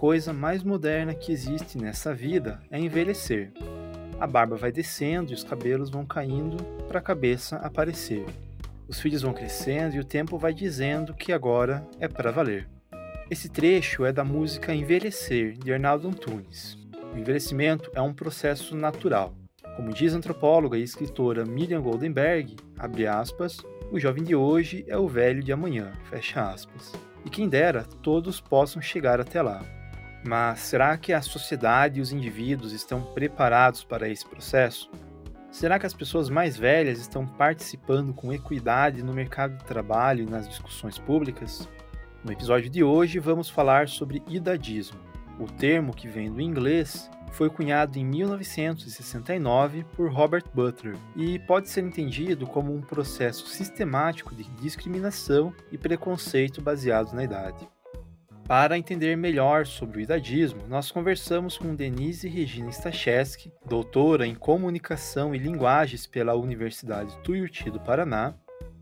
coisa mais moderna que existe nessa vida é envelhecer. A barba vai descendo e os cabelos vão caindo para a cabeça aparecer. Os filhos vão crescendo e o tempo vai dizendo que agora é para valer. Esse trecho é da música Envelhecer, de Arnaldo Antunes. O envelhecimento é um processo natural. Como diz a antropóloga e escritora Miriam Goldenberg, aspas, o jovem de hoje é o velho de amanhã. E quem dera todos possam chegar até lá. Mas será que a sociedade e os indivíduos estão preparados para esse processo? Será que as pessoas mais velhas estão participando com equidade no mercado de trabalho e nas discussões públicas? No episódio de hoje, vamos falar sobre idadismo. O termo, que vem do inglês, foi cunhado em 1969 por Robert Butler e pode ser entendido como um processo sistemático de discriminação e preconceito baseados na idade. Para entender melhor sobre o idadismo, nós conversamos com Denise Regina Stachewski, doutora em Comunicação e Linguagens pela Universidade Tuiuti do Paraná,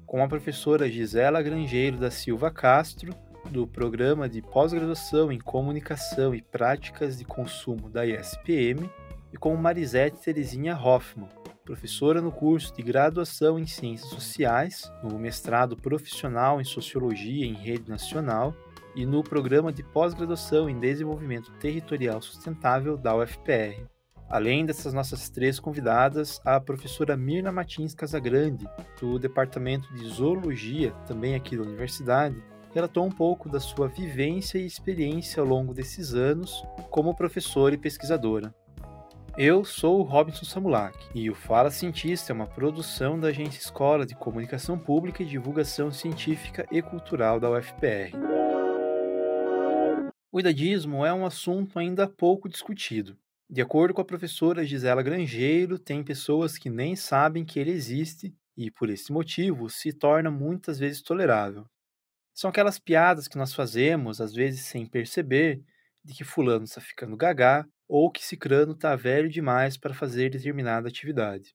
com a professora Gisela Grangeiro da Silva Castro, do Programa de Pós-Graduação em Comunicação e Práticas de Consumo da ISPM e com Marisete Terezinha Hoffman, professora no curso de Graduação em Ciências Sociais, no mestrado profissional em Sociologia em Rede Nacional e no Programa de Pós-Graduação em Desenvolvimento Territorial Sustentável da UFPR. Além dessas nossas três convidadas, a professora Mirna Martins Casagrande, do Departamento de Zoologia, também aqui da Universidade, relatou um pouco da sua vivência e experiência ao longo desses anos como professora e pesquisadora. Eu sou o Robinson Samulak e o Fala Cientista é uma produção da Agência Escola de Comunicação Pública e Divulgação Científica e Cultural da UFPR. O idadismo é um assunto ainda pouco discutido. De acordo com a professora Gisela Grangeiro, tem pessoas que nem sabem que ele existe e, por esse motivo, se torna muitas vezes tolerável. São aquelas piadas que nós fazemos, às vezes sem perceber, de que fulano está ficando gagá ou que cicrano está velho demais para fazer determinada atividade.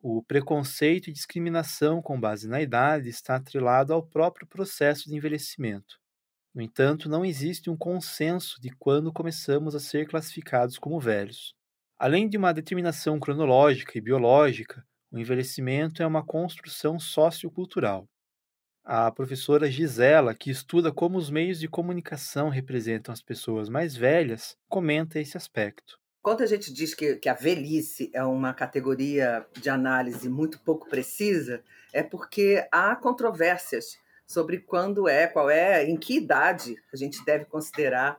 O preconceito e discriminação com base na idade está atrelado ao próprio processo de envelhecimento. No entanto, não existe um consenso de quando começamos a ser classificados como velhos. Além de uma determinação cronológica e biológica, o envelhecimento é uma construção sociocultural. A professora Gisela, que estuda como os meios de comunicação representam as pessoas mais velhas, comenta esse aspecto. Quando a gente diz que, que, a velhice é uma categoria de análise muito pouco precisa, é porque há controvérsias sobre quando é, qual é, em que idade a gente deve considerar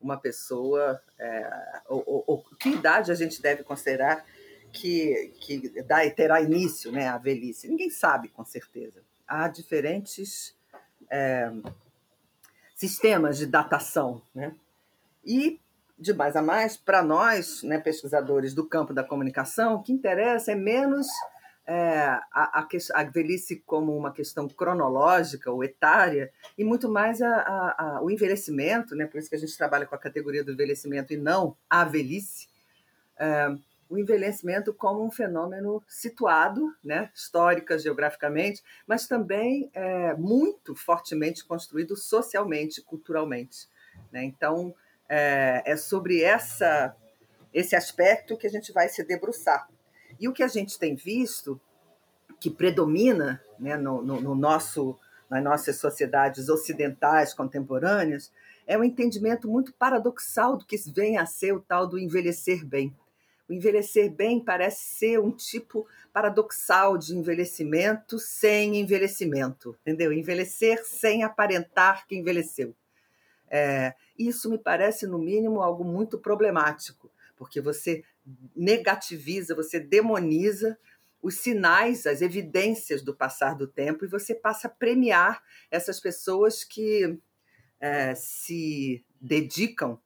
uma pessoa, é, ou, ou, ou, que idade a gente deve considerar que, que dá, terá início né, a velhice. Ninguém sabe com certeza há diferentes é, sistemas de datação. Né? E, de mais a mais, para nós, né, pesquisadores do campo da comunicação, o que interessa é menos é, a, a, a, velhice como uma questão cronológica ou etária e muito mais a, o envelhecimento, né? por isso que a gente trabalha com a categoria do envelhecimento e não a velhice. É, o envelhecimento como um fenômeno situado, né, histórica, geograficamente, mas também é, muito fortemente construído socialmente, culturalmente. Né? Então, é, é sobre essa, esse aspecto que a gente vai se debruçar. E o que a gente tem visto, que predomina né, no, no, no nosso, nas nossas sociedades ocidentais contemporâneas, é um entendimento muito paradoxal do que vem a ser o tal do envelhecer bem. O envelhecer bem parece ser um tipo paradoxal de envelhecimento sem envelhecimento, entendeu? Envelhecer sem aparentar que envelheceu. É, isso me parece, no mínimo, algo muito problemático, porque você negativiza, você demoniza os sinais, as evidências do passar do tempo e você passa a premiar essas pessoas que é, se dedicam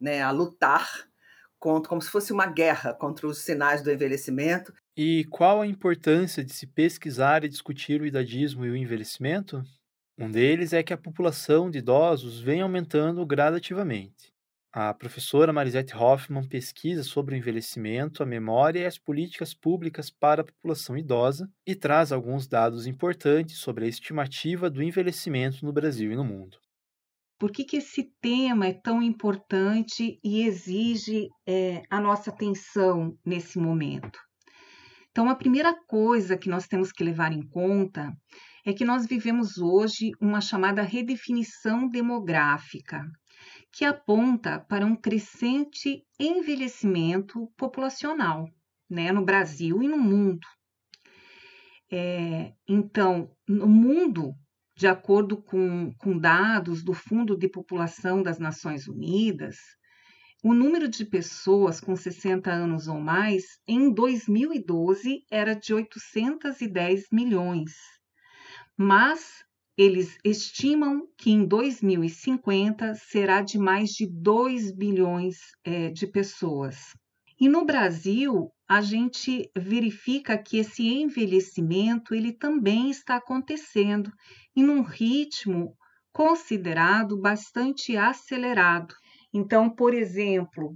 né, a lutar contra, como se fosse uma guerra contra os sinais do envelhecimento. E qual a importância de se pesquisar e discutir o idadismo e o envelhecimento? Um deles é que a população de idosos vem aumentando gradativamente. A professora Marisette Hoffman pesquisa sobre o envelhecimento, a memória e as políticas públicas para a população idosa e traz alguns dados importantes sobre a estimativa do envelhecimento no Brasil e no mundo. por que, que esse tema é tão importante e exige é, a nossa atenção nesse momento. Então, a primeira coisa que nós temos que levar em conta é que nós vivemos hoje uma chamada redefinição demográfica, que aponta para um crescente envelhecimento populacional né, no Brasil e no mundo. É, então, no mundo, de acordo com, com dados do Fundo de População das Nações Unidas, o número de pessoas com 60 anos ou mais em 2012 era de 810 milhões, mas eles estimam que em 2050 será de mais de 2 bilhões é, de pessoas. E no Brasil, a gente verifica que esse envelhecimento ele também está acontecendo em um ritmo considerado bastante acelerado. Então, por exemplo,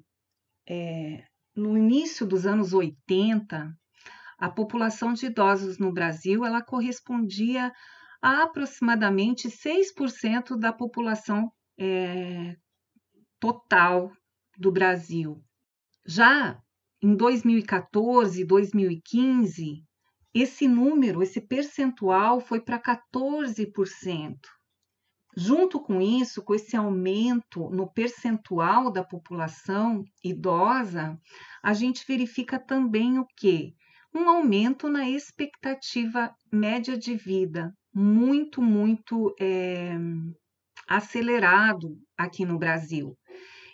é, no início dos anos 80, a população de idosos no Brasil ela correspondia a aproximadamente 6% da população é, total do Brasil. Já em 2014, 2015, esse número, esse percentual foi para 14%. Junto com isso, com esse aumento no percentual da população idosa, a gente verifica também o que? Um aumento na expectativa média de vida, muito, muito é, acelerado aqui no Brasil.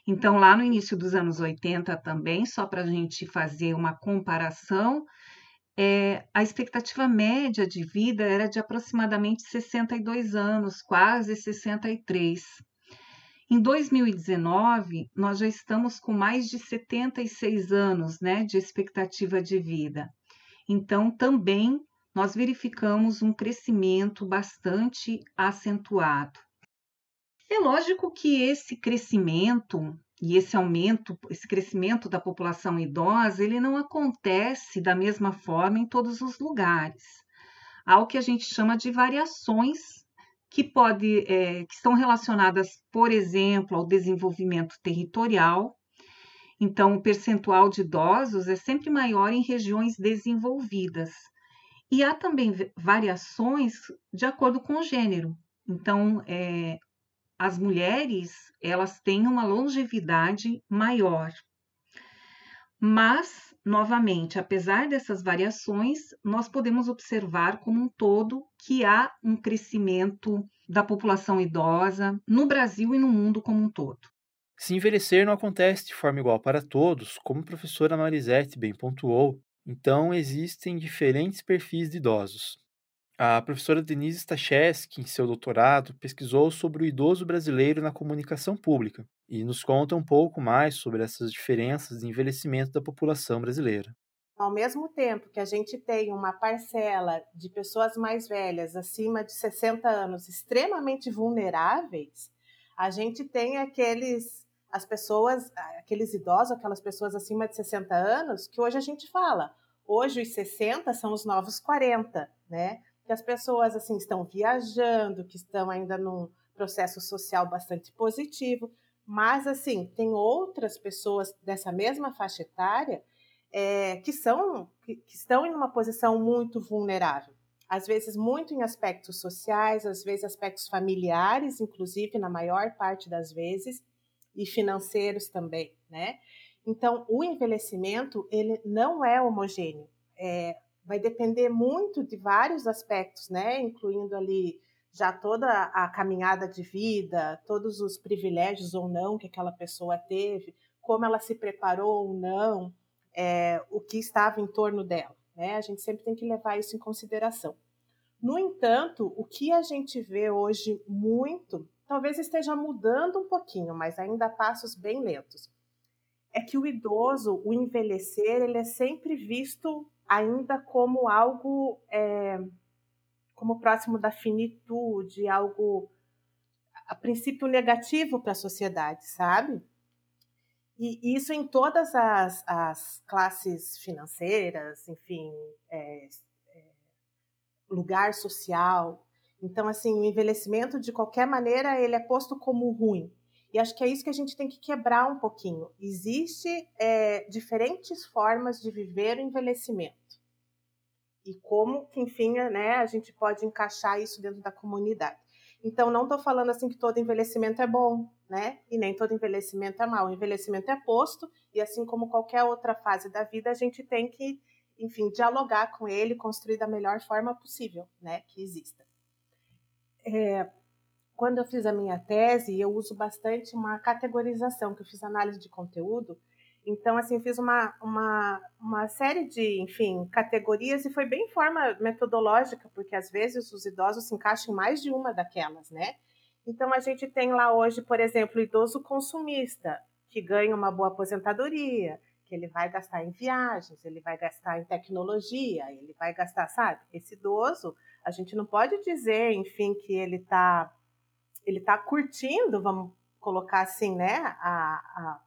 Então, lá no início dos anos 80 também, só para a gente fazer uma comparação, é, a expectativa média de vida era de aproximadamente 62 anos, quase 63. Em 2019, nós já estamos com mais de 76 anos né, de expectativa de vida. Então, também nós verificamos um crescimento bastante acentuado. É lógico que esse crescimento e esse aumento, esse crescimento da população idosa, ele não acontece da mesma forma em todos os lugares. Há o que a gente chama de variações que, pode, é, que estão relacionadas, por exemplo, ao desenvolvimento territorial. Então, o percentual de idosos é sempre maior em regiões desenvolvidas. E há também variações de acordo com o gênero. Então, é, as mulheres elas têm uma longevidade maior. Mas, novamente, apesar dessas variações, nós podemos observar como um todo que há um crescimento da população idosa no Brasil e no mundo como um todo. Se envelhecer não acontece de forma igual para todos, como a professora Marisete bem pontuou, então existem diferentes perfis de idosos. A professora Denise Stacheski, em seu doutorado, pesquisou sobre o idoso brasileiro na comunicação pública e nos conta um pouco mais sobre essas diferenças de envelhecimento da população brasileira. Ao mesmo tempo que a gente tem uma parcela de pessoas mais velhas, acima de 60 anos, extremamente vulneráveis, a gente tem aqueles as pessoas, aqueles idosos, aquelas pessoas acima de 60 anos, que hoje a gente fala, hoje os 60 são os novos 40, né? que as pessoas assim estão viajando, que estão ainda num processo social bastante positivo, mas assim tem outras pessoas dessa mesma faixa etária é, que são que, que estão em uma posição muito vulnerável, às vezes muito em aspectos sociais, às vezes aspectos familiares, inclusive na maior parte das vezes e financeiros também, né? Então o envelhecimento ele não é homogêneo. É, vai depender muito de vários aspectos, né? Incluindo ali já toda a caminhada de vida, todos os privilégios ou não que aquela pessoa teve, como ela se preparou ou não, é, o que estava em torno dela. Né? A gente sempre tem que levar isso em consideração. No entanto, o que a gente vê hoje muito, talvez esteja mudando um pouquinho, mas ainda a passos bem lentos, é que o idoso, o envelhecer, ele é sempre visto ainda como algo é, como próximo da finitude, algo a princípio negativo para a sociedade, sabe? E isso em todas as, as classes financeiras, enfim, é, é, lugar social. Então, assim, o envelhecimento, de qualquer maneira, ele é posto como ruim. E acho que é isso que a gente tem que quebrar um pouquinho. Existe é, diferentes formas de viver o envelhecimento. E como enfim, né, a gente pode encaixar isso dentro da comunidade. Então, não estou falando assim que todo envelhecimento é bom, né? E nem todo envelhecimento é mau. O envelhecimento é posto, e assim como qualquer outra fase da vida, a gente tem que, enfim, dialogar com ele, construir da melhor forma possível, né? Que exista. É, quando eu fiz a minha tese, eu uso bastante uma categorização, que eu fiz análise de conteúdo. Então, assim, fiz uma, uma, uma série de, enfim, categorias e foi bem em forma metodológica, porque às vezes os idosos se encaixam em mais de uma daquelas, né? Então, a gente tem lá hoje, por exemplo, o idoso consumista, que ganha uma boa aposentadoria, que ele vai gastar em viagens, ele vai gastar em tecnologia, ele vai gastar, sabe? Esse idoso, a gente não pode dizer, enfim, que ele está ele tá curtindo, vamos colocar assim, né, a, a,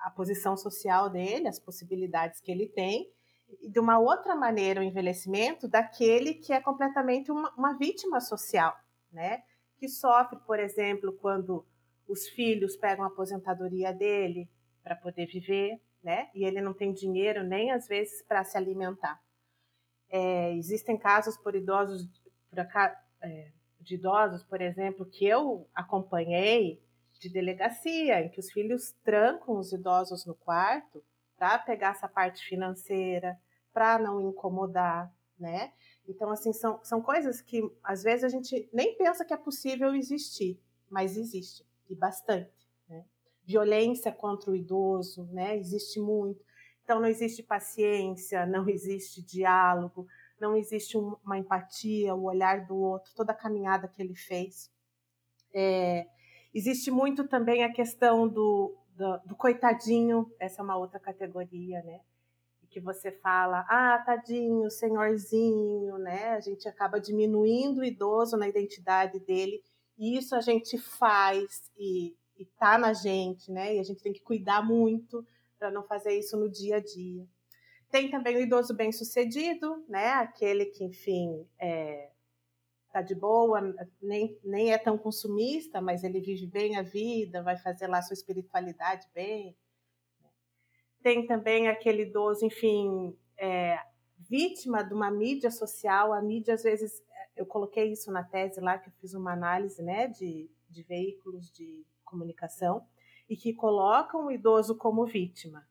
a posição social dele, as possibilidades que ele tem, e de uma outra maneira o envelhecimento daquele que é completamente uma, uma vítima social, né? Que sofre, por exemplo, quando os filhos pegam a aposentadoria dele para poder viver, né? E ele não tem dinheiro nem às vezes para se alimentar. É, existem casos por idosos, por, é, de idosos, por exemplo, que eu acompanhei de delegacia, em que os filhos trancam os idosos no quarto para pegar essa parte financeira, para não incomodar, né? Então, assim, são, são coisas que às vezes a gente nem pensa que é possível existir, mas existe, e bastante. Né? Violência contra o idoso, né? Existe muito. Então, não existe paciência, não existe diálogo, não existe uma empatia, o olhar do outro, toda a caminhada que ele fez. É, existe muito também a questão do, do, do, coitadinho, essa é uma outra categoria, né? Que você fala, ah, tadinho, senhorzinho, né? A gente acaba diminuindo o idoso na identidade dele, e isso a gente faz e, e tá na gente, né? E a gente tem que cuidar muito para não fazer isso no dia a dia. Tem também o idoso bem-sucedido, né? Aquele que, enfim, é, tá de boa, nem, nem é tão consumista, mas ele vive bem a vida, vai fazer lá sua espiritualidade bem. Né. Tem também aquele idoso, enfim, é, vítima de uma mídia social. A mídia, às vezes, eu coloquei isso na tese lá, que eu fiz uma análise né, de, de veículos de comunicação, e que colocam o idoso como vítima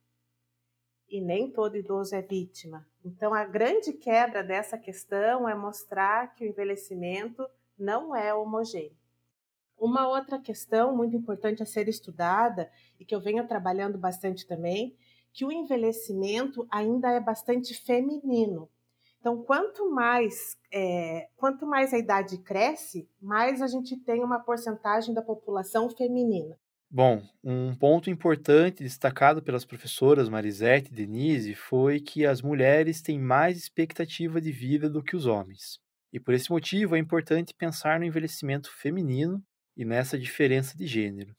e nem todo idoso é vítima. Então, a grande quebra dessa questão é mostrar que o envelhecimento não é homogêneo. Uma outra questão muito importante a ser estudada e que eu venho trabalhando bastante também, que o envelhecimento ainda é bastante feminino. Então, quanto mais, é, quanto mais a idade cresce, mais a gente tem uma porcentagem da população feminina. Bom, um ponto importante destacado pelas professoras Marisete e Denise foi que as mulheres têm mais expectativa de vida do que os homens. E por esse motivo é importante pensar no envelhecimento feminino e nessa diferença de gênero.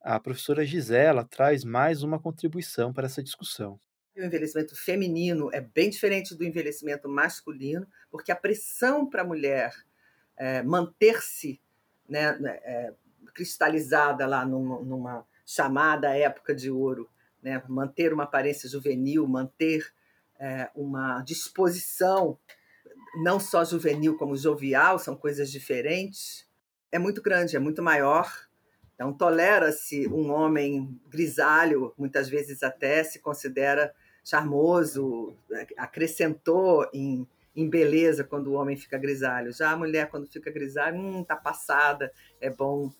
A professora Gisela traz mais uma contribuição para essa discussão. O envelhecimento feminino é bem diferente do envelhecimento masculino, porque a pressão para a mulher é, manter-se né, é, cristalizada lá numa, numa chamada época de ouro, né? manter uma aparência juvenil, manter é, uma disposição não só juvenil como jovial, são coisas diferentes, é muito grande, é muito maior. Então, tolera-se um homem grisalho, muitas vezes até se considera charmoso, acrescentou em em beleza quando o homem fica grisalho. Já a mulher, quando fica grisalho, hum, tá passada, é bom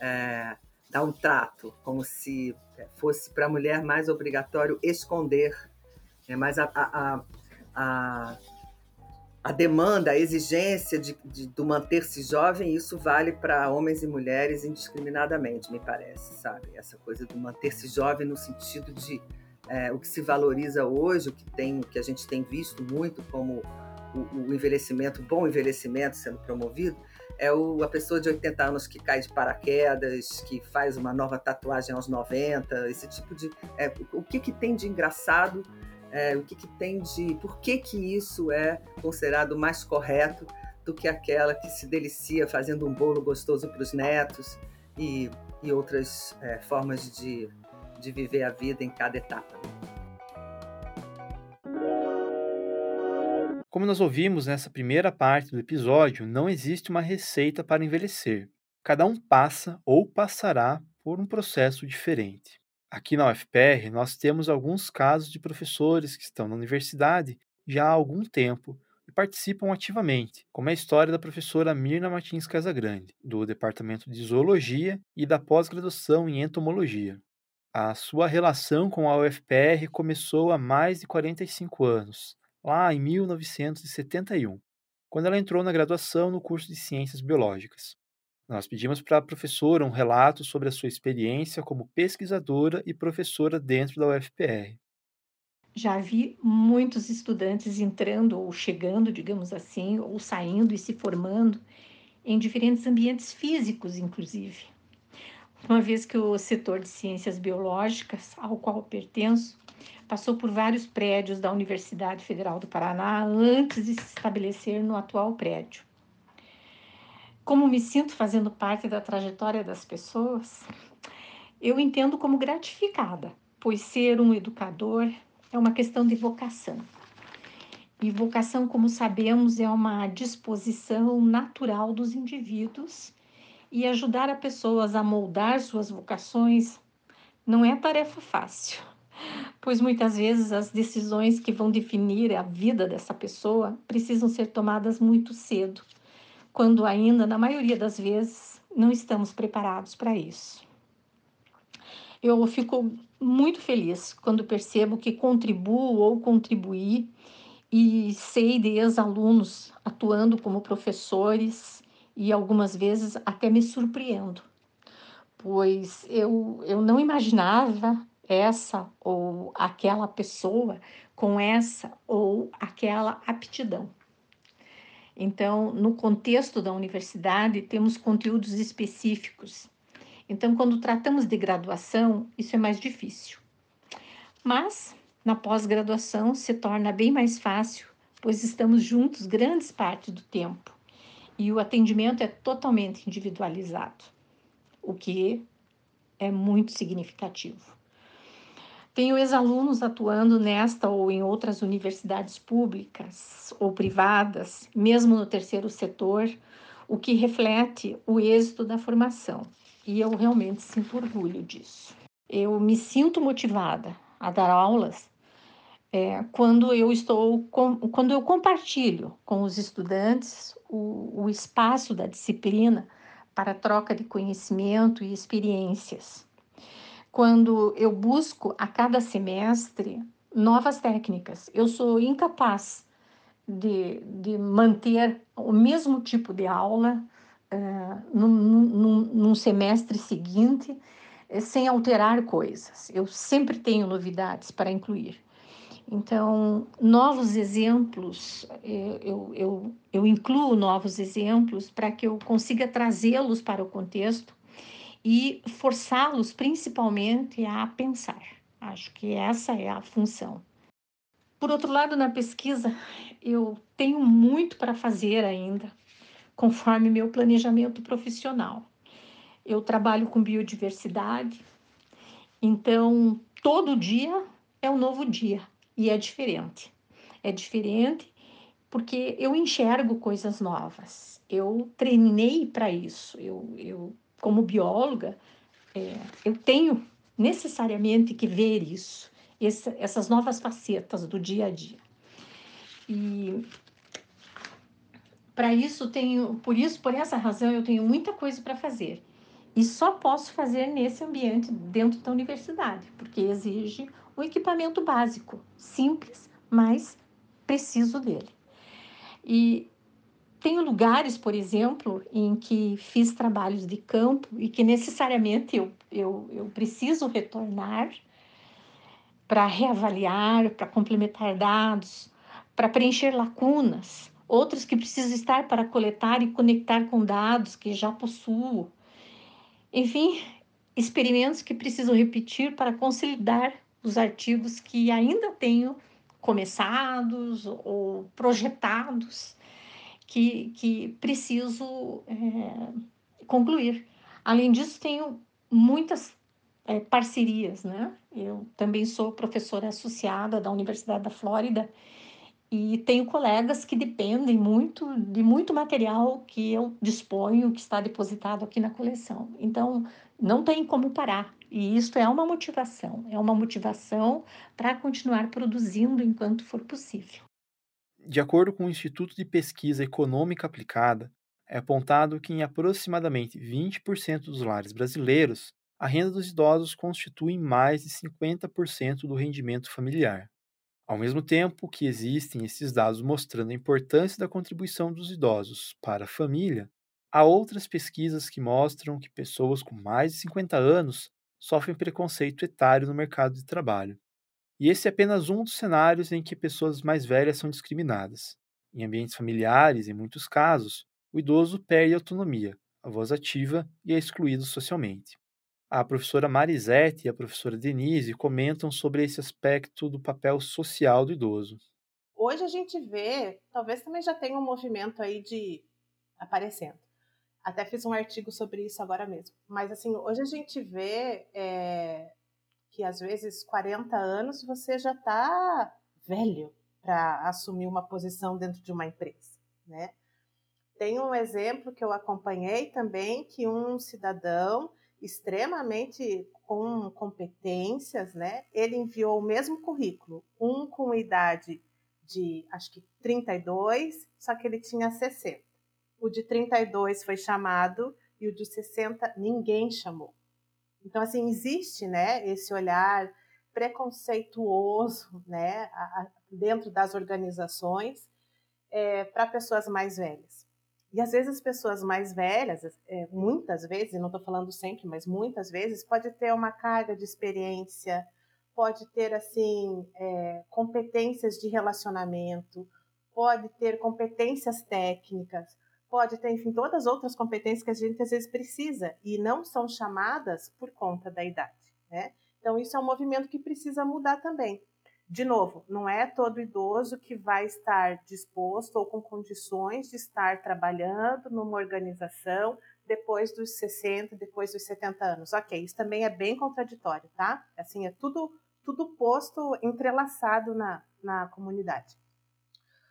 é, dar um trato, como se fosse para a mulher mais obrigatório esconder. É mais a, a, a, a demanda, a exigência de, de, do manter-se jovem, isso vale para homens e mulheres indiscriminadamente, me parece, sabe? Essa coisa do manter-se jovem no sentido de é, o que se valoriza hoje, o que, tem, o que a gente tem visto muito como o, o envelhecimento, o bom envelhecimento sendo promovido, é o, a pessoa de 80 anos que cai de paraquedas, que faz uma nova tatuagem aos 90, esse tipo de. É, o que, que tem de engraçado, é, o que, que tem de. Por que, que isso é considerado mais correto do que aquela que se delicia fazendo um bolo gostoso para os netos e, e outras é, formas de, de viver a vida em cada etapa. Como nós ouvimos nessa primeira parte do episódio, não existe uma receita para envelhecer. Cada um passa ou passará por um processo diferente. Aqui na UFPR, nós temos alguns casos de professores que estão na universidade já há algum tempo e participam ativamente, como é a história da professora Mirna Martins Casagrande, do Departamento de Zoologia e da pós-graduação em Entomologia. A sua relação com a UFPR começou há mais de 45 anos, lá em 1971, quando ela entrou na graduação no curso de Ciências Biológicas. Nós pedimos para a professora um relato sobre a sua experiência como pesquisadora e professora dentro da UFPR. Já vi muitos estudantes entrando ou chegando, digamos assim, ou saindo e se formando em diferentes ambientes físicos, inclusive. Uma vez que o setor de ciências biológicas, ao qual pertenço, passou por vários prédios da Universidade Federal do Paraná antes de se estabelecer no atual prédio. Como me sinto fazendo parte da trajetória das pessoas, eu entendo como gratificada, pois ser um educador é uma questão de vocação. E vocação, como sabemos, é uma disposição natural dos indivíduos e ajudar a pessoas a moldar suas vocações não é tarefa fácil pois muitas vezes as decisões que vão definir a vida dessa pessoa precisam ser tomadas muito cedo, quando ainda, na maioria das vezes, não estamos preparados para isso. Eu fico muito feliz quando percebo que contribuo ou contribuí e sei de ex-alunos atuando como professores e algumas vezes até me surpreendo, pois eu, eu não imaginava essa ou aquela pessoa com essa ou aquela aptidão. Então, no contexto da universidade, temos conteúdos específicos. Então, quando tratamos de graduação, isso é mais difícil. Mas, na pós-graduação, se torna bem mais fácil, pois estamos juntos grandes partes do tempo e o atendimento é totalmente individualizado, o que é muito significativo. Tenho ex-alunos atuando nesta ou em outras universidades públicas ou privadas, mesmo no terceiro setor, o que reflete o êxito da formação. E eu realmente sinto orgulho disso. Eu me sinto motivada a dar aulas é, quando eu estou com, quando eu compartilho com os estudantes o, o espaço da disciplina para troca de conhecimento e experiências quando eu busco a cada semestre novas técnicas. Eu sou incapaz de, de manter o mesmo tipo de aula uh, num, num, num, semestre seguinte uh, sem alterar coisas. Eu sempre tenho novidades para incluir. Então, novos exemplos, eh, eu, eu, eu incluo novos exemplos para que eu consiga trazê-los para o contexto e forçá-los principalmente a pensar. Acho que essa é a função. Por outro lado, na pesquisa, eu tenho muito para fazer ainda, conforme meu planejamento profissional. Eu trabalho com biodiversidade, então todo dia é um novo dia e é diferente. É diferente porque eu enxergo coisas novas. Eu treinei para isso. Eu, eu como bióloga, é, eu tenho necessariamente que ver isso, essa, essas novas facetas do dia a dia. E para isso tenho, por isso, por essa razão, eu tenho muita coisa para fazer. E só posso fazer nesse ambiente dentro da universidade, porque exige um equipamento básico, simples, mas preciso dele. E tenho lugares, por exemplo, em que fiz trabalhos de campo e que necessariamente eu, eu, eu preciso retornar para reavaliar, para complementar dados, para preencher lacunas, outros que preciso estar para coletar e conectar com dados que já possuo. Enfim, experimentos que preciso repetir para consolidar os artigos que ainda tenho começados ou projetados que, que preciso é, concluir. Além disso, tenho muitas é, parcerias, né? Eu também sou professora associada da Universidade da Flórida e tenho colegas que dependem muito de muito material que eu disponho, que está depositado aqui na coleção. Então, não tem como parar. E isso é uma motivação, é uma motivação para continuar produzindo enquanto for possível. De acordo com o Instituto de Pesquisa Econômica Aplicada, é apontado que em aproximadamente 20% dos lares brasileiros, a renda dos idosos constitui mais de 50% do rendimento familiar. Ao mesmo tempo que existem esses dados mostrando a importância da contribuição dos idosos para a família, há outras pesquisas que mostram que pessoas com mais de 50 anos sofrem preconceito etário no mercado de trabalho. E esse é apenas um dos cenários em que pessoas mais velhas são discriminadas. Em ambientes familiares, em muitos casos, o idoso perde a autonomia, a voz ativa e é excluído socialmente a professora Marisete e a professora Denise comentam sobre esse aspecto do papel social do idoso. Hoje a gente vê, talvez também já tenha um movimento aí de aparecendo. Até fiz um artigo sobre isso agora mesmo. Mas assim, hoje a gente vê é, que às vezes 40 anos você já está velho para assumir uma posição dentro de uma empresa, né? Tem um exemplo que eu acompanhei também que um cidadão extremamente com competências, né? Ele enviou o mesmo currículo, um com idade de acho que 32, só que ele tinha 60. O de 32 foi chamado e o de 60 ninguém chamou. Então assim existe, né, esse olhar preconceituoso, né, dentro das organizações é, para pessoas mais velhas. E às vezes as pessoas mais velhas, é, muitas vezes, não estou falando sempre, mas muitas vezes, pode ter uma carga de experiência, pode ter assim é, competências de relacionamento, pode ter competências técnicas, pode ter, enfim, todas as outras competências que a gente às vezes precisa e não são chamadas por conta da idade, né? Então isso é um movimento que precisa mudar também de novo, não é todo idoso que vai estar disposto ou com condições de estar trabalhando numa organização depois dos 60, depois dos 70 anos. Ok, isso também é bem contraditório, tá? Assim, é tudo, tudo posto entrelaçado na, na comunidade.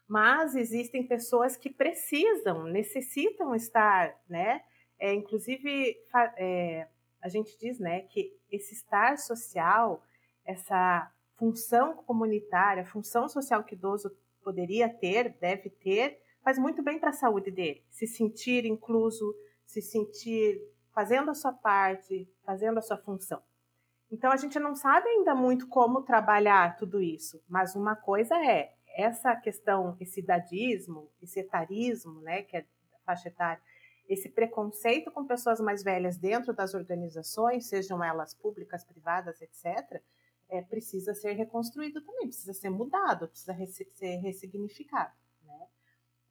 Mas existem pessoas que precisam, necessitam estar, né? É, inclusive, é, a gente diz, né, que esse estar social, essa função comunitária, função social que o idoso poderia ter, deve ter, faz muito bem para a saúde dele. Se sentir incluso, se sentir fazendo a sua parte, fazendo a sua função. Então a gente não sabe ainda muito como trabalhar tudo isso, mas uma coisa é essa questão, esse idadismo, esse etarismo, né, que é a faixa etária, esse preconceito com pessoas mais velhas dentro das organizações, sejam elas públicas, privadas, etc., é, precisa ser reconstruído também, precisa ser mudado, precisa ser ressignificado. Né?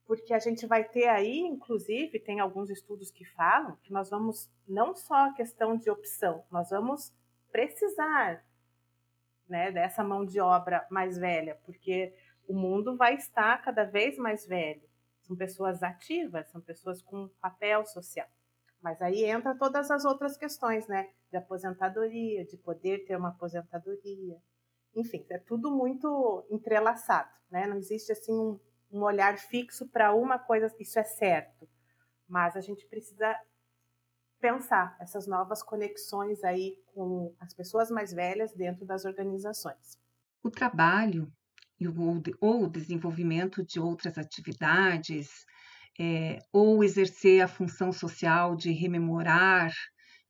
Porque a gente vai ter aí, inclusive, tem alguns estudos que falam que nós vamos, não só a questão de opção, nós vamos precisar né, dessa mão de obra mais velha, porque o mundo vai estar cada vez mais velho. São pessoas ativas, são pessoas com papel social. Mas aí entra todas as outras questões, né? De aposentadoria, de poder ter uma aposentadoria. Enfim, é tudo muito entrelaçado, né? Não existe assim um, um olhar fixo para uma coisa, isso é certo. Mas a gente precisa pensar essas novas conexões aí com as pessoas mais velhas dentro das organizações. O trabalho ou o desenvolvimento de outras atividades é, ou exercer a função social de rememorar,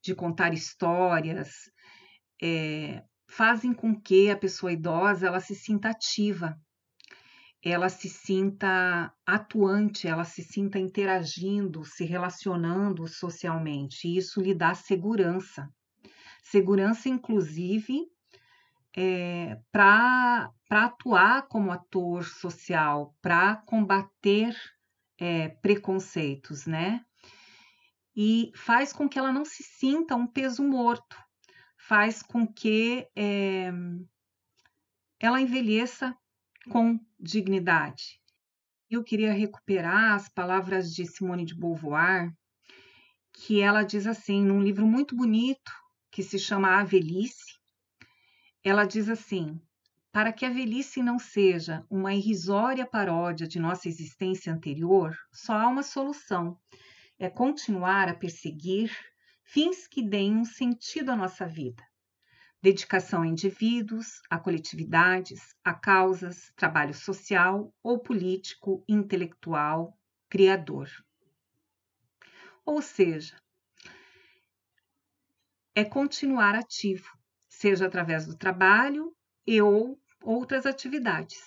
de contar histórias, é, fazem com que a pessoa idosa ela se sinta ativa, ela se sinta atuante, ela se sinta interagindo, se relacionando socialmente. E isso lhe dá segurança. Segurança, inclusive, é, para atuar como ator social, para combater é, preconceitos, né? E faz com que ela não se sinta um peso morto, faz com que é, ela envelheça com dignidade. Eu queria recuperar as palavras de Simone de Beauvoir, que ela diz assim, num livro muito bonito que se chama A Velhice, ela diz assim: para que a velhice não seja uma irrisória paródia de nossa existência anterior, só há uma solução: é continuar a perseguir fins que deem um sentido à nossa vida. Dedicação a indivíduos, a coletividades, a causas, trabalho social ou político, intelectual, criador. Ou seja, é continuar ativo, seja através do trabalho e ou outras atividades,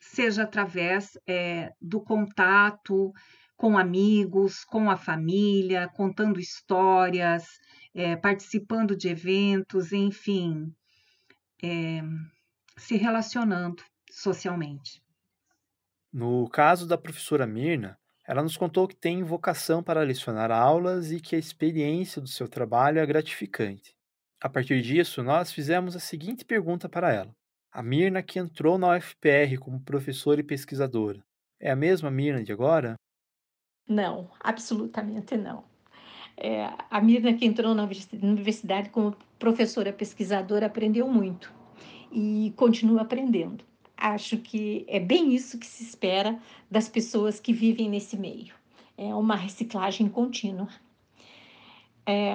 seja através é, do contato com amigos, com a família, contando histórias, é, participando de eventos, enfim, é, se relacionando socialmente. No caso da professora Mirna, ela nos contou que tem vocação para lecionar aulas e que a experiência do seu trabalho é gratificante. A partir disso, nós fizemos a seguinte pergunta para ela: A Mirna que entrou na UFPR como professora e pesquisadora, é a mesma Mirna de agora? Não, absolutamente não. É, a Mirna que entrou na universidade como professora pesquisadora aprendeu muito e continua aprendendo. Acho que é bem isso que se espera das pessoas que vivem nesse meio. É uma reciclagem contínua. É,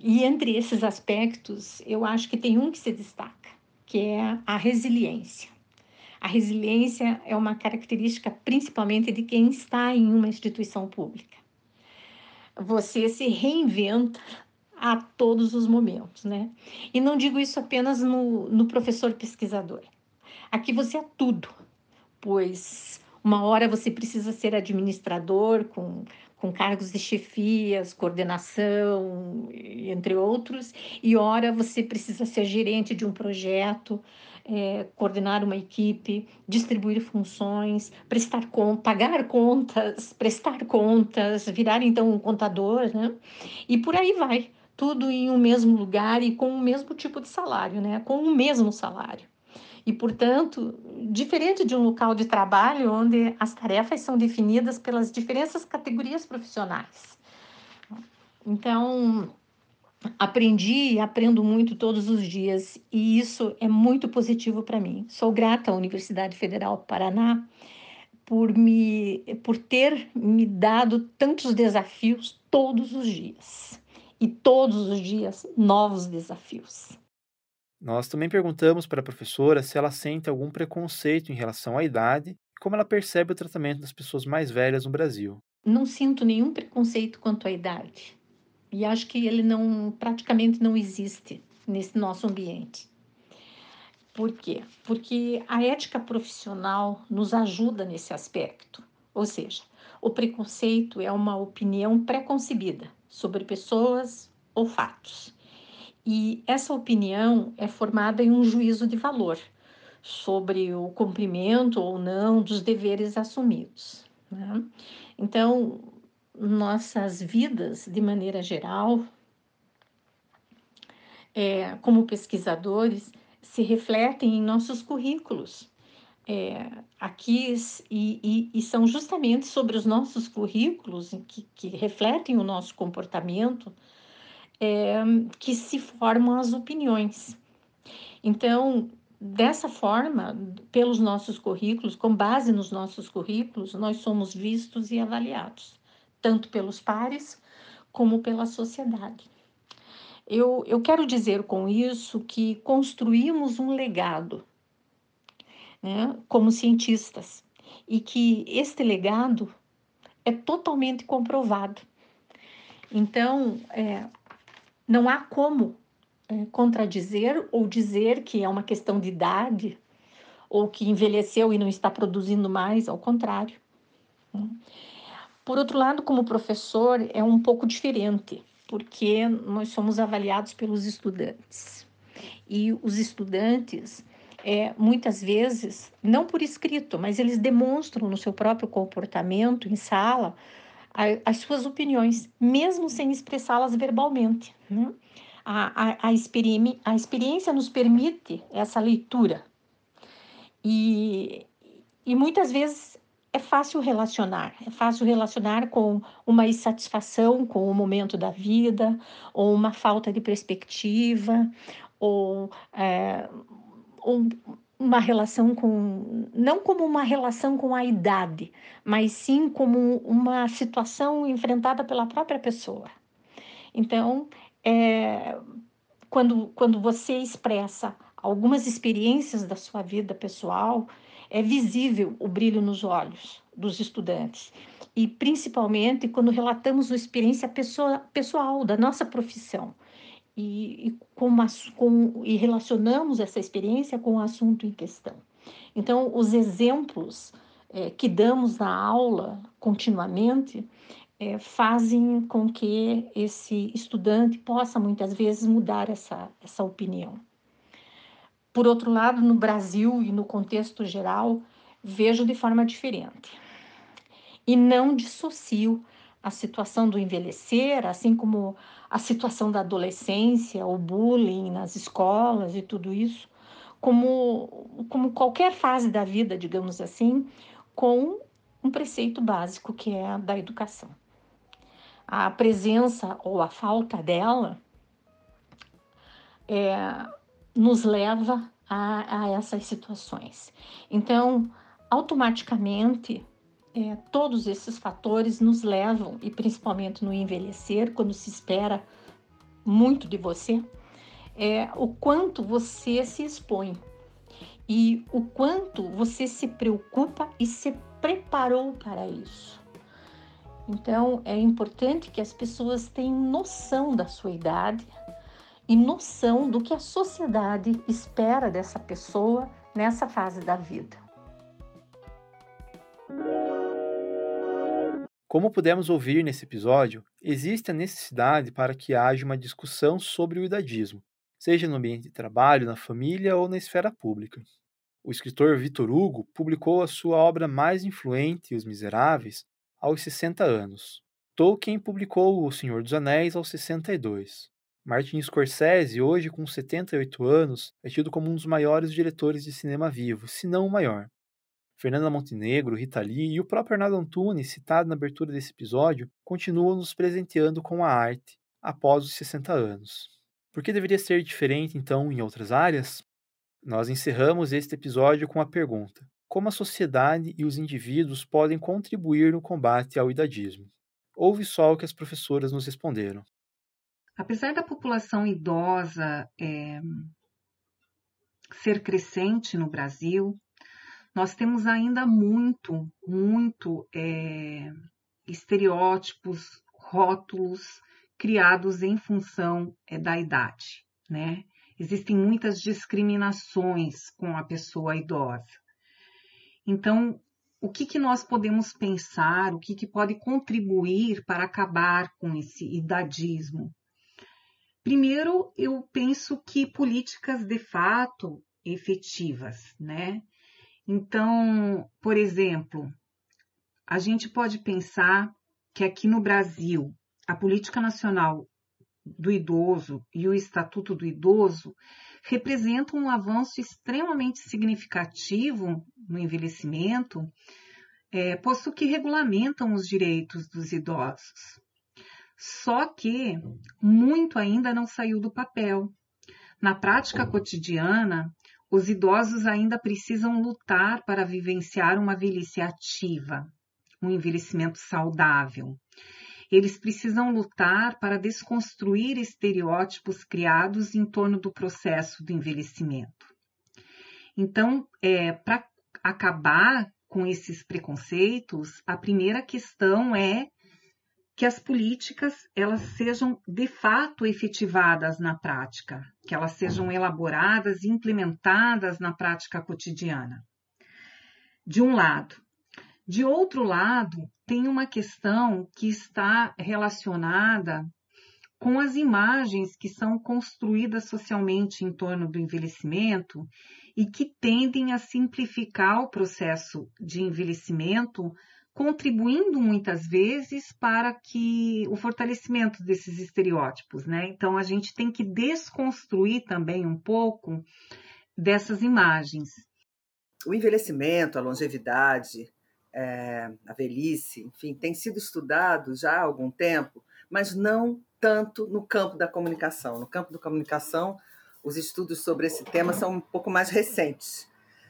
e entre esses aspectos, eu acho que tem um que se destaca, que é a resiliência. A resiliência é uma característica principalmente de quem está em uma instituição pública. Você se reinventa a todos os momentos, né? E não digo isso apenas no, no professor pesquisador. Aqui você é tudo, pois uma hora você precisa ser administrador com com cargos de chefias, coordenação, entre outros, e ora você precisa ser gerente de um projeto, é, coordenar uma equipe, distribuir funções, prestar contas, pagar contas, prestar contas, virar então um contador, né? E por aí vai, tudo em um mesmo lugar e com o mesmo tipo de salário, né? Com o mesmo salário e, portanto, diferente de um local de trabalho onde as tarefas são definidas pelas diferentes categorias profissionais. Então, aprendi e aprendo muito todos os dias e isso é muito positivo para mim. Sou grata à Universidade Federal do Paraná por me por ter me dado tantos desafios todos os dias e todos os dias novos desafios. Nós também perguntamos para a professora se ela sente algum preconceito em relação à idade e como ela percebe o tratamento das pessoas mais velhas no Brasil. Não sinto nenhum preconceito quanto à idade. E acho que ele não praticamente não existe nesse nosso ambiente. Por quê? Porque a ética profissional nos ajuda nesse aspecto. Ou seja, o preconceito é uma opinião pré-concebida sobre pessoas ou fatos. E essa opinião é formada em um juízo de valor sobre o cumprimento ou não dos deveres assumidos. Né? Então, nossas vidas, de maneira geral, é, como pesquisadores, se refletem em nossos currículos. É, aqui e, e, e, são justamente sobre os nossos currículos que, que refletem o nosso comportamento, é, que se formam as opiniões. Então, dessa forma, pelos nossos currículos, com base nos nossos currículos, nós somos vistos e avaliados, tanto pelos pares como pela sociedade. Eu, eu quero dizer com isso que construímos um legado né, como cientistas e que este legado é totalmente comprovado. Então, é, não há como é, contradizer ou dizer que é uma questão de idade ou que envelheceu e não está produzindo mais, ao contrário. Né? Por outro lado, como professor, é um pouco diferente, porque nós somos avaliados pelos estudantes. E os estudantes, é, muitas vezes, não por escrito, mas eles demonstram no seu próprio comportamento em sala as suas opiniões, mesmo sem expressá-las verbalmente. Né? A, a, a, a experiência nos permite essa leitura. E, e muitas vezes é, fácil relacionar. É fácil relacionar com uma insatisfação com o momento da vida, ou uma falta de perspectiva, ou é, um, uma relação com. não como uma relação com a idade, mas sim como uma situação enfrentada pela própria pessoa. Então, é, quando, quando você expressa algumas experiências da sua vida pessoal, é visível o brilho nos olhos dos estudantes. E principalmente quando relatamos uma experiência pessoa, pessoal da nossa profissão. E, e, com, com, e relacionamos essa experiência com o assunto em questão. Então, os exemplos é, que damos na aula continuamente é, fazem com que esse estudante possa muitas vezes mudar essa, essa opinião. Por outro lado, no Brasil e no contexto geral, vejo de forma diferente. E não dissocio a situação do envelhecer, assim como a situação da adolescência, o bullying nas escolas e tudo isso, como, como qualquer fase da vida, digamos assim, com um preceito básico que é a da educação. A presença ou a falta dela é, nos leva a, a essas situações. Então, automaticamente, é, todos esses fatores nos levam, e principalmente no envelhecer, quando se espera muito de você, é, o quanto você se expõe e o quanto você se preocupa e se preparou para isso. Então, é importante que as pessoas tenham noção da sua idade, e noção do que a sociedade espera dessa pessoa nessa fase da vida. Como pudemos ouvir nesse episódio, existe a necessidade para que haja uma discussão sobre o idadismo, seja no ambiente de trabalho, na família ou na esfera pública. O escritor Victor Hugo publicou a sua obra mais influente, Os Miseráveis, aos 60 anos. Tolkien publicou O Senhor dos Anéis aos 62. Martin Scorsese, hoje com 78 anos, é tido como um dos maiores diretores de cinema vivo, se não o maior. Fernanda Montenegro, Rita Lee e o próprio Arnaldo Antunes, citado na abertura desse episódio, continuam nos presenteando com a arte após os 60 anos. Por que deveria ser diferente, então, em outras áreas? Nós encerramos este episódio com a pergunta: como a sociedade e os indivíduos podem contribuir no combate ao idadismo? Ouve só o que as professoras nos responderam. Apesar da população idosa é, ser crescente no Brasil, nós temos ainda muito, muito é, estereótipos, rótulos criados em função é, da idade, né? Existem muitas discriminações com a pessoa idosa. Então, o que, que nós podemos pensar, o que, que pode contribuir para acabar com esse idadismo? Primeiro, eu penso que políticas de fato efetivas, né? Então, por exemplo, a gente pode pensar que aqui no Brasil, a política nacional do idoso e o Estatuto do Idoso representam um avanço extremamente significativo no envelhecimento, é, posto que regulamentam os direitos dos idosos. Só que muito ainda não saiu do papel. Na prática cotidiana, os idosos ainda precisam lutar para vivenciar uma velhice ativa, um envelhecimento saudável. Eles precisam lutar para desconstruir estereótipos criados em torno do processo do envelhecimento. Então, é, para acabar com esses preconceitos, a primeira questão é que as políticas elas sejam de fato efetivadas na prática, que elas sejam elaboradas e implementadas na prática cotidiana. De um lado. De outro lado, tem uma questão que está relacionada com as imagens que são construídas socialmente em torno do envelhecimento e que tendem a simplificar o processo de envelhecimento contribuindo muitas vezes para que o fortalecimento desses estereótipos, né? Então a gente tem que desconstruir também um pouco dessas imagens. O envelhecimento, a longevidade, é, a velhice, enfim, tem sido estudado já há algum tempo, mas não tanto no campo da comunicação. No campo da comunicação, os estudos sobre esse tema são um pouco mais recentes.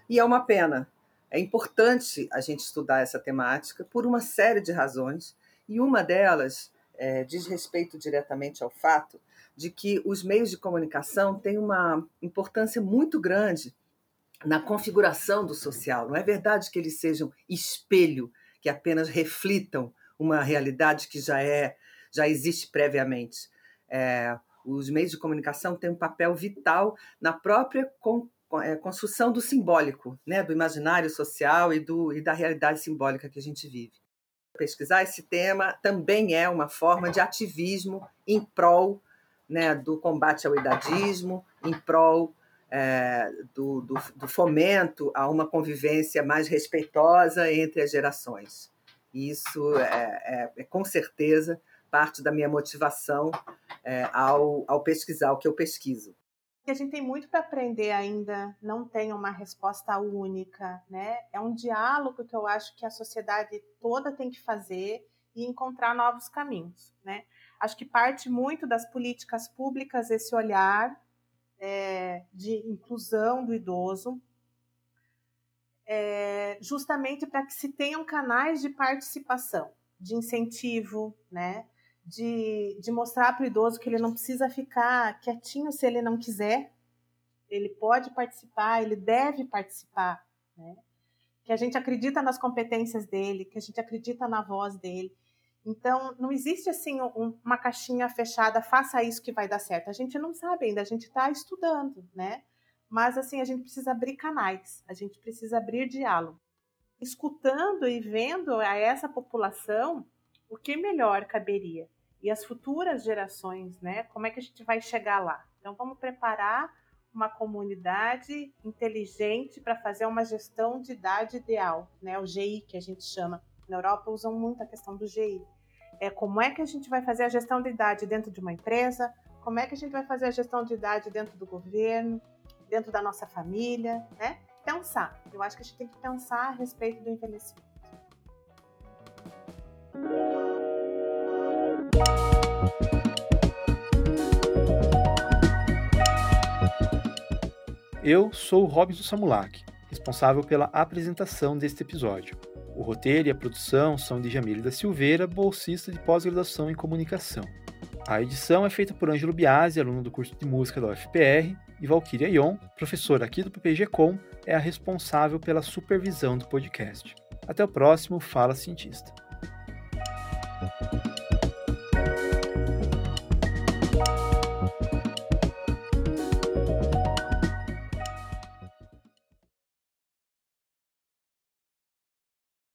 E é uma pena. É importante a gente estudar essa temática por uma série de razões, e uma delas é, diz respeito diretamente ao fato de que os meios de comunicação têm uma importância muito grande na configuração do social. Não é verdade que eles sejam espelho, que apenas reflitam uma realidade que já é já existe previamente. É, os meios de comunicação têm um papel vital na própria é, construção do simbólico, né, do imaginário social e, do, e da realidade simbólica que a gente vive. Pesquisar esse tema também é uma forma de ativismo em prol né, do combate ao idadismo, em prol é, do, do, do, fomento a uma convivência mais respeitosa entre as gerações. Isso é, é, é com certeza parte da minha motivação é, ao, ao pesquisar o que eu pesquiso. A gente tem muito para aprender ainda, não tem uma resposta única, né? É um diálogo que eu acho que a sociedade toda tem que fazer e encontrar novos caminhos, né? Acho que parte muito das políticas públicas esse olhar é, de inclusão do idoso, é, justamente para que se tenham canais de participação, de incentivo, né? De, de mostrar para o idoso que ele não precisa ficar quietinho se ele não quiser, ele pode participar, ele deve participar, né? Que a gente acredita nas competências dele, que a gente acredita na voz dele. Então, não existe assim um, uma caixinha fechada, faça isso que vai dar certo. A gente não sabe ainda, a gente está estudando, né? Mas assim, a gente precisa abrir canais, a gente precisa abrir diálogo. Escutando e vendo a essa população, o que melhor caberia? E as futuras gerações, né? Como é que a gente vai chegar lá? Então, vamos preparar uma comunidade inteligente para fazer uma gestão de idade ideal, né? O GI que a gente chama. Na Europa usam muito a questão do GI é como é que a gente vai fazer a gestão de idade dentro de uma empresa, como é que a gente vai fazer a gestão de idade dentro do governo, dentro da nossa família, né? Pensar. Eu acho que a gente tem que pensar a respeito do envelhecimento. Eu sou o Robson Samulak, responsável pela apresentação deste episódio. O roteiro e a produção são de Jamile da Silveira, bolsista de pós-graduação em comunicação. A edição é feita por Ângelo Biasi, aluno do curso de música da UFPR, e Valkyria Ion, professora aqui do PPG-Com, é a responsável pela supervisão do podcast. Até o próximo Fala Cientista.